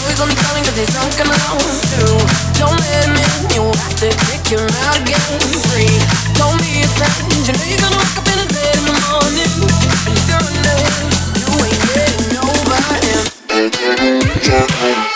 know he's only calling cause he's drunk and alone too Don't let him in, you'll have to kick him out again. Free, don't be a friend You know you're gonna wake up in his bed in the morning. And if you're under him, you ain't getting over him